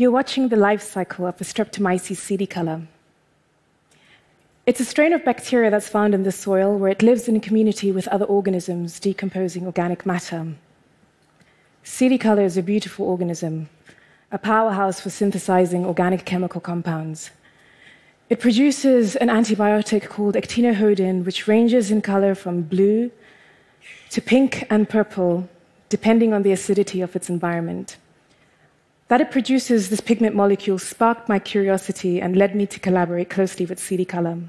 You're watching the life cycle of the Streptomyces coelicolor. It's a strain of bacteria that's found in the soil where it lives in a community with other organisms decomposing organic matter. Coelicolor is a beautiful organism, a powerhouse for synthesizing organic chemical compounds. It produces an antibiotic called actinorhodin, which ranges in color from blue to pink and purple, depending on the acidity of its environment. That it produces this pigment molecule sparked my curiosity and led me to collaborate closely with Coelicolor.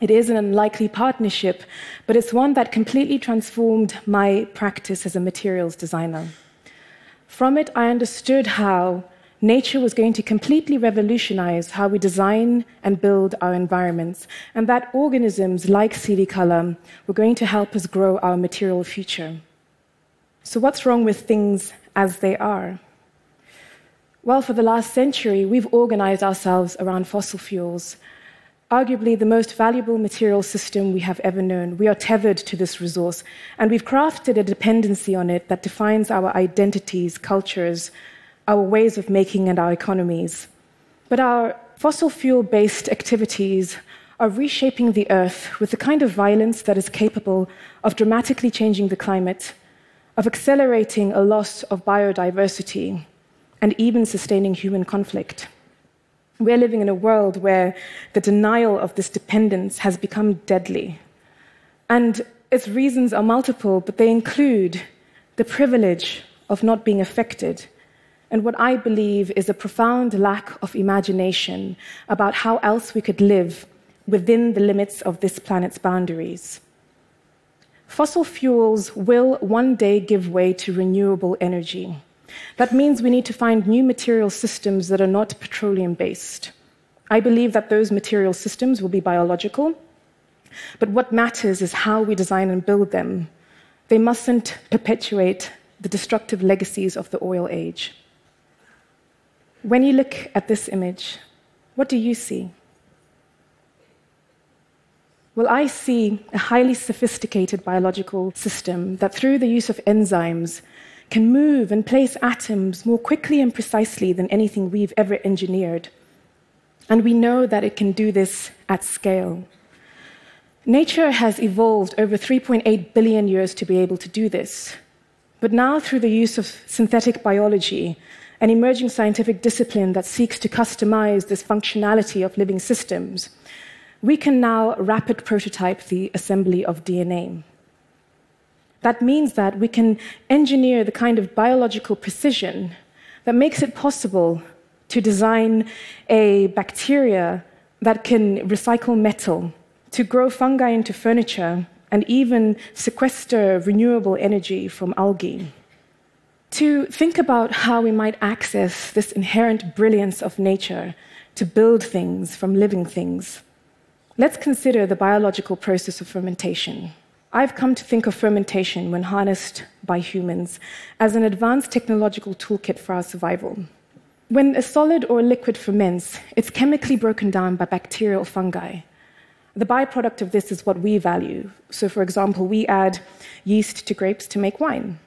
It is an unlikely partnership, but it's one that completely transformed my practice as a materials designer. From it, I understood how nature was going to completely revolutionize how we design and build our environments, and that organisms like Coelicolor were going to help us grow our material future. So, what's wrong with things as they are? Well, for the last century, we've organized ourselves around fossil fuels arguably the most valuable material system we have ever known. We are tethered to this resource, and we've crafted a dependency on it that defines our identities, cultures, our ways of making, and our economies. But our fossil fuel based activities are reshaping the earth with the kind of violence that is capable of dramatically changing the climate, of accelerating a loss of biodiversity, and even sustaining human conflict. We're living in a world where the denial of this dependence has become deadly. And its reasons are multiple, but they include the privilege of not being affected, and what I believe is a profound lack of imagination about how else we could live within the limits of this planet's boundaries. Fossil fuels will one day give way to renewable energy. That means we need to find new material systems that are not petroleum based. I believe that those material systems will be biological, but what matters is how we design and build them. They mustn't perpetuate the destructive legacies of the oil age. When you look at this image, what do you see? Well, I see a highly sophisticated biological system that, through the use of enzymes, can move and place atoms more quickly and precisely than anything we've ever engineered. And we know that it can do this at scale. Nature has evolved over 3.8 billion years to be able to do this. But now, through the use of synthetic biology, an emerging scientific discipline that seeks to customize this functionality of living systems, we can now rapid prototype the assembly of DNA. That means that we can engineer the kind of biological precision that makes it possible to design a bacteria that can recycle metal, to grow fungi into furniture, and even sequester renewable energy from algae. To think about how we might access this inherent brilliance of nature to build things from living things, let's consider the biological process of fermentation. I've come to think of fermentation, when harnessed by humans, as an advanced technological toolkit for our survival. When a solid or a liquid ferments, it's chemically broken down by bacteria or fungi. The byproduct of this is what we value. So, for example, we add yeast to grapes to make wine.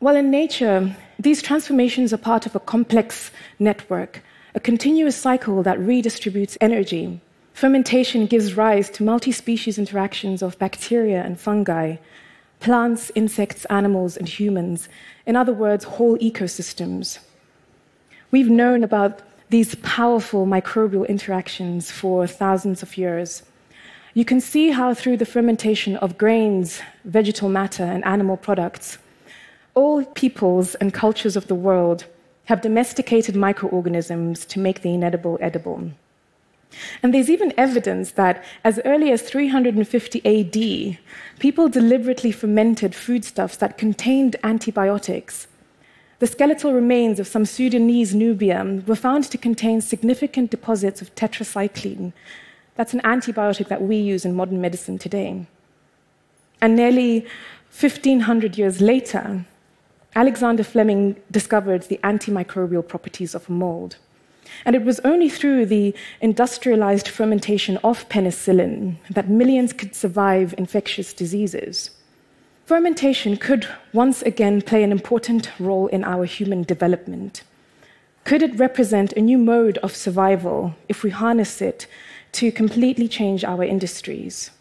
Well, in nature, these transformations are part of a complex network, a continuous cycle that redistributes energy Fermentation gives rise to multi species interactions of bacteria and fungi, plants, insects, animals, and humans. In other words, whole ecosystems. We've known about these powerful microbial interactions for thousands of years. You can see how, through the fermentation of grains, vegetal matter, and animal products, all peoples and cultures of the world have domesticated microorganisms to make the inedible edible. And there's even evidence that as early as 350 AD, people deliberately fermented foodstuffs that contained antibiotics. The skeletal remains of some Sudanese Nubian were found to contain significant deposits of tetracycline. That's an antibiotic that we use in modern medicine today. And nearly 1500 years later, Alexander Fleming discovered the antimicrobial properties of mold. And it was only through the industrialized fermentation of penicillin that millions could survive infectious diseases. Fermentation could once again play an important role in our human development. Could it represent a new mode of survival if we harness it to completely change our industries?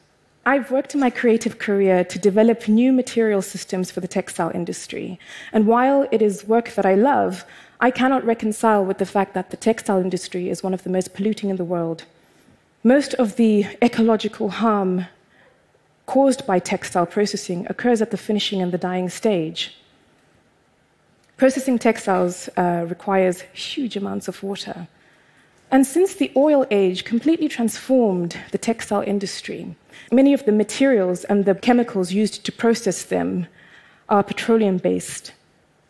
I've worked in my creative career to develop new material systems for the textile industry. And while it is work that I love, I cannot reconcile with the fact that the textile industry is one of the most polluting in the world. Most of the ecological harm caused by textile processing occurs at the finishing and the dyeing stage. Processing textiles uh, requires huge amounts of water. And since the oil age completely transformed the textile industry, many of the materials and the chemicals used to process them are petroleum based.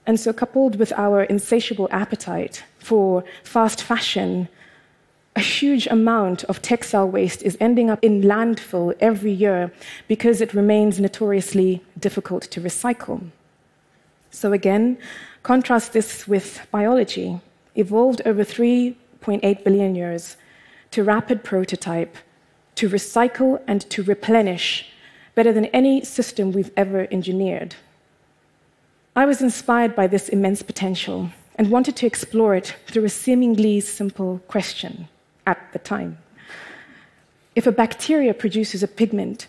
And so, coupled with our insatiable appetite for fast fashion, a huge amount of textile waste is ending up in landfill every year because it remains notoriously difficult to recycle. So, again, contrast this with biology, evolved over 3.8 billion years to rapid prototype, to recycle, and to replenish better than any system we've ever engineered. I was inspired by this immense potential and wanted to explore it through a seemingly simple question at the time. If a bacteria produces a pigment,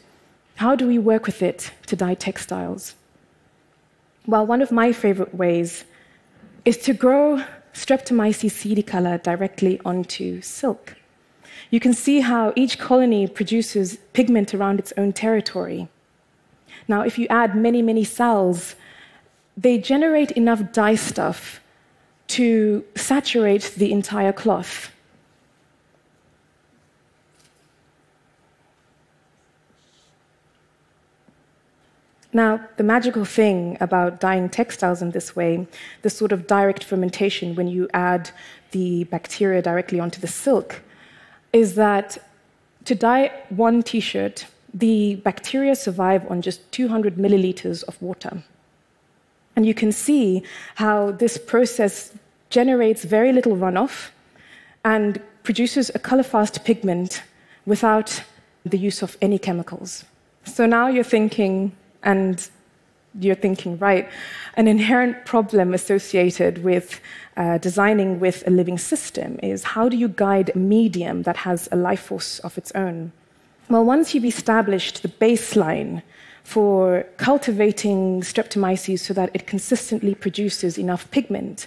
how do we work with it to dye textiles? Well, one of my favorite ways is to grow Streptomyces coelicolor directly onto silk. You can see how each colony produces pigment around its own territory. Now, if you add many, many cells, they generate enough dye stuff to saturate the entire cloth. Now, the magical thing about dyeing textiles in this way, the sort of direct fermentation when you add the bacteria directly onto the silk, is that to dye one t shirt, the bacteria survive on just 200 milliliters of water. And you can see how this process generates very little runoff and produces a color fast pigment without the use of any chemicals. So now you're thinking, and you're thinking, right, an inherent problem associated with uh, designing with a living system is how do you guide a medium that has a life force of its own? Well, once you've established the baseline for cultivating streptomyces so that it consistently produces enough pigment,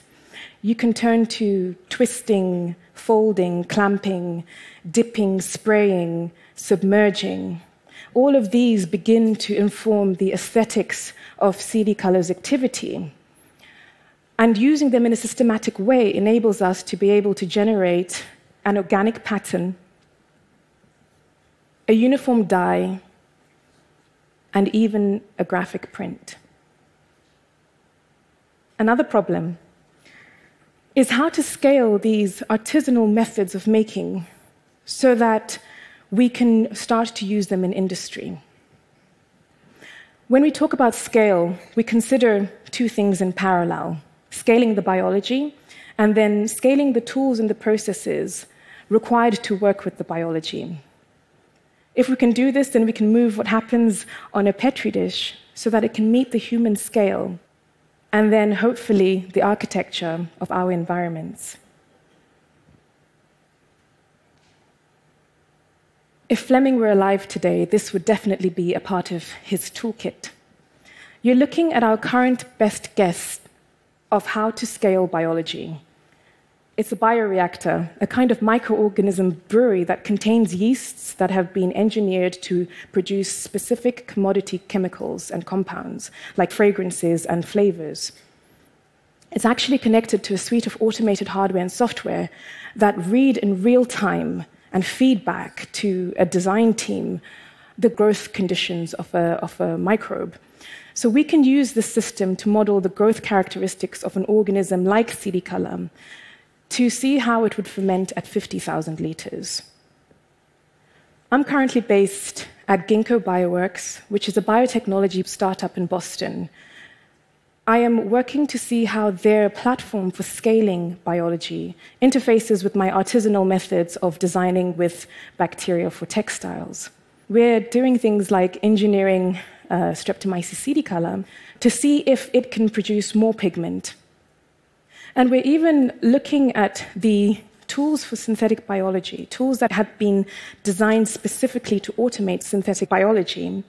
you can turn to twisting, folding, clamping, dipping, spraying, submerging, all of these begin to inform the aesthetics of coelicolor's activity. And using them in a systematic way enables us to be able to generate an organic pattern, a uniform dye, and even a graphic print. Another problem is how to scale these artisanal methods of making so that we can start to use them in industry. When we talk about scale, we consider two things in parallel scaling the biology and then scaling the tools and the processes required to work with the biology. If we can do this, then we can move what happens on a petri dish so that it can meet the human scale and then hopefully the architecture of our environments. If Fleming were alive today, this would definitely be a part of his toolkit. You're looking at our current best guess of how to scale biology. It's a bioreactor, a kind of microorganism brewery that contains yeasts that have been engineered to produce specific commodity chemicals and compounds, like fragrances and flavors. It's actually connected to a suite of automated hardware and software that read in real time and feedback to a design team the growth conditions of a, of a microbe. So we can use this system to model the growth characteristics of an organism like color to see how it would ferment at 50,000 liters. I'm currently based at Ginkgo Bioworks, which is a biotechnology startup in Boston I am working to see how their platform for scaling biology interfaces with my artisanal methods of designing with bacteria for textiles. We're doing things like engineering uh, Streptomyces coelicolor to see if it can produce more pigment. And we're even looking at the tools for synthetic biology, tools that have been designed specifically to automate synthetic biology,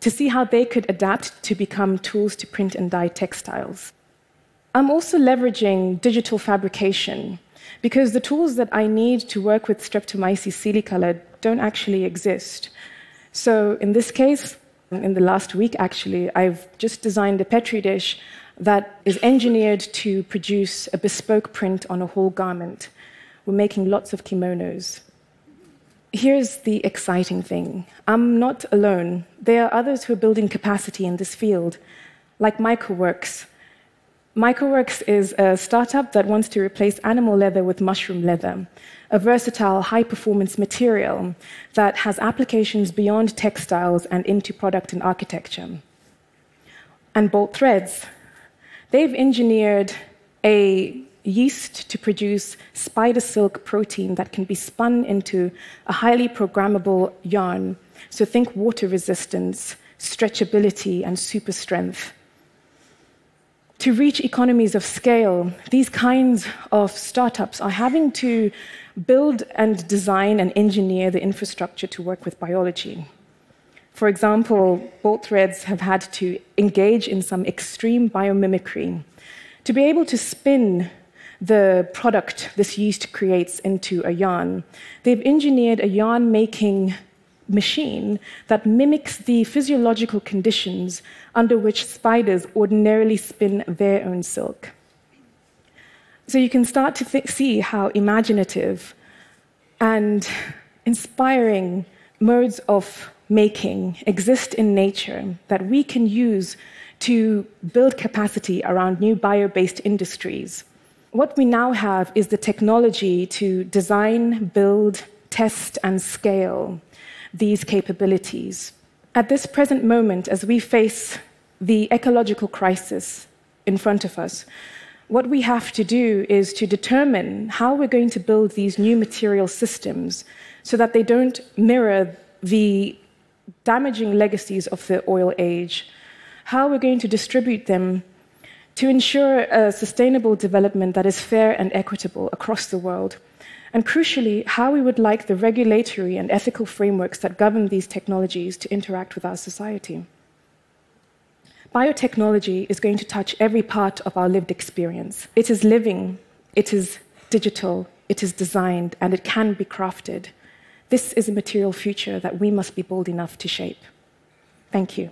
to see how they could adapt to become tools to print and dye textiles. I'm also leveraging digital fabrication because the tools that I need to work with Streptomyces coelicolor don't actually exist. So in this case, in the last week actually, I've just designed a Petri dish that is engineered to produce a bespoke print on a whole garment. We're making lots of kimonos. Here's the exciting thing I'm not alone. There are others who are building capacity in this field, like MycoWorks. MycoWorks is a startup that wants to replace animal leather with mushroom leather, a versatile, high performance material that has applications beyond textiles and into product and architecture. And Bolt Threads, They've engineered a yeast to produce spider silk protein that can be spun into a highly programmable yarn. So think water resistance, stretchability, and super strength. To reach economies of scale, these kinds of startups are having to build and design and engineer the infrastructure to work with biology. For example, bolt threads have had to engage in some extreme biomimicry to be able to spin the product this yeast creates into a yarn. They've engineered a yarn making machine that mimics the physiological conditions under which spiders ordinarily spin their own silk. So you can start to see how imaginative and inspiring modes of making exist in nature that we can use to build capacity around new bio based industries. What we now have is the technology to design, build, test, and scale these capabilities. At this present moment, as we face the ecological crisis in front of us, what we have to do is to determine how we're going to build these new material systems so that they don't mirror the damaging legacies of the oil age, how we're going to distribute them to ensure a sustainable development that is fair and equitable across the world, and crucially, how we would like the regulatory and ethical frameworks that govern these technologies to interact with our society. Biotechnology is going to touch every part of our lived experience. It is living, it is digital, it is designed, and it can be crafted. This is a material future that we must be bold enough to shape. Thank you.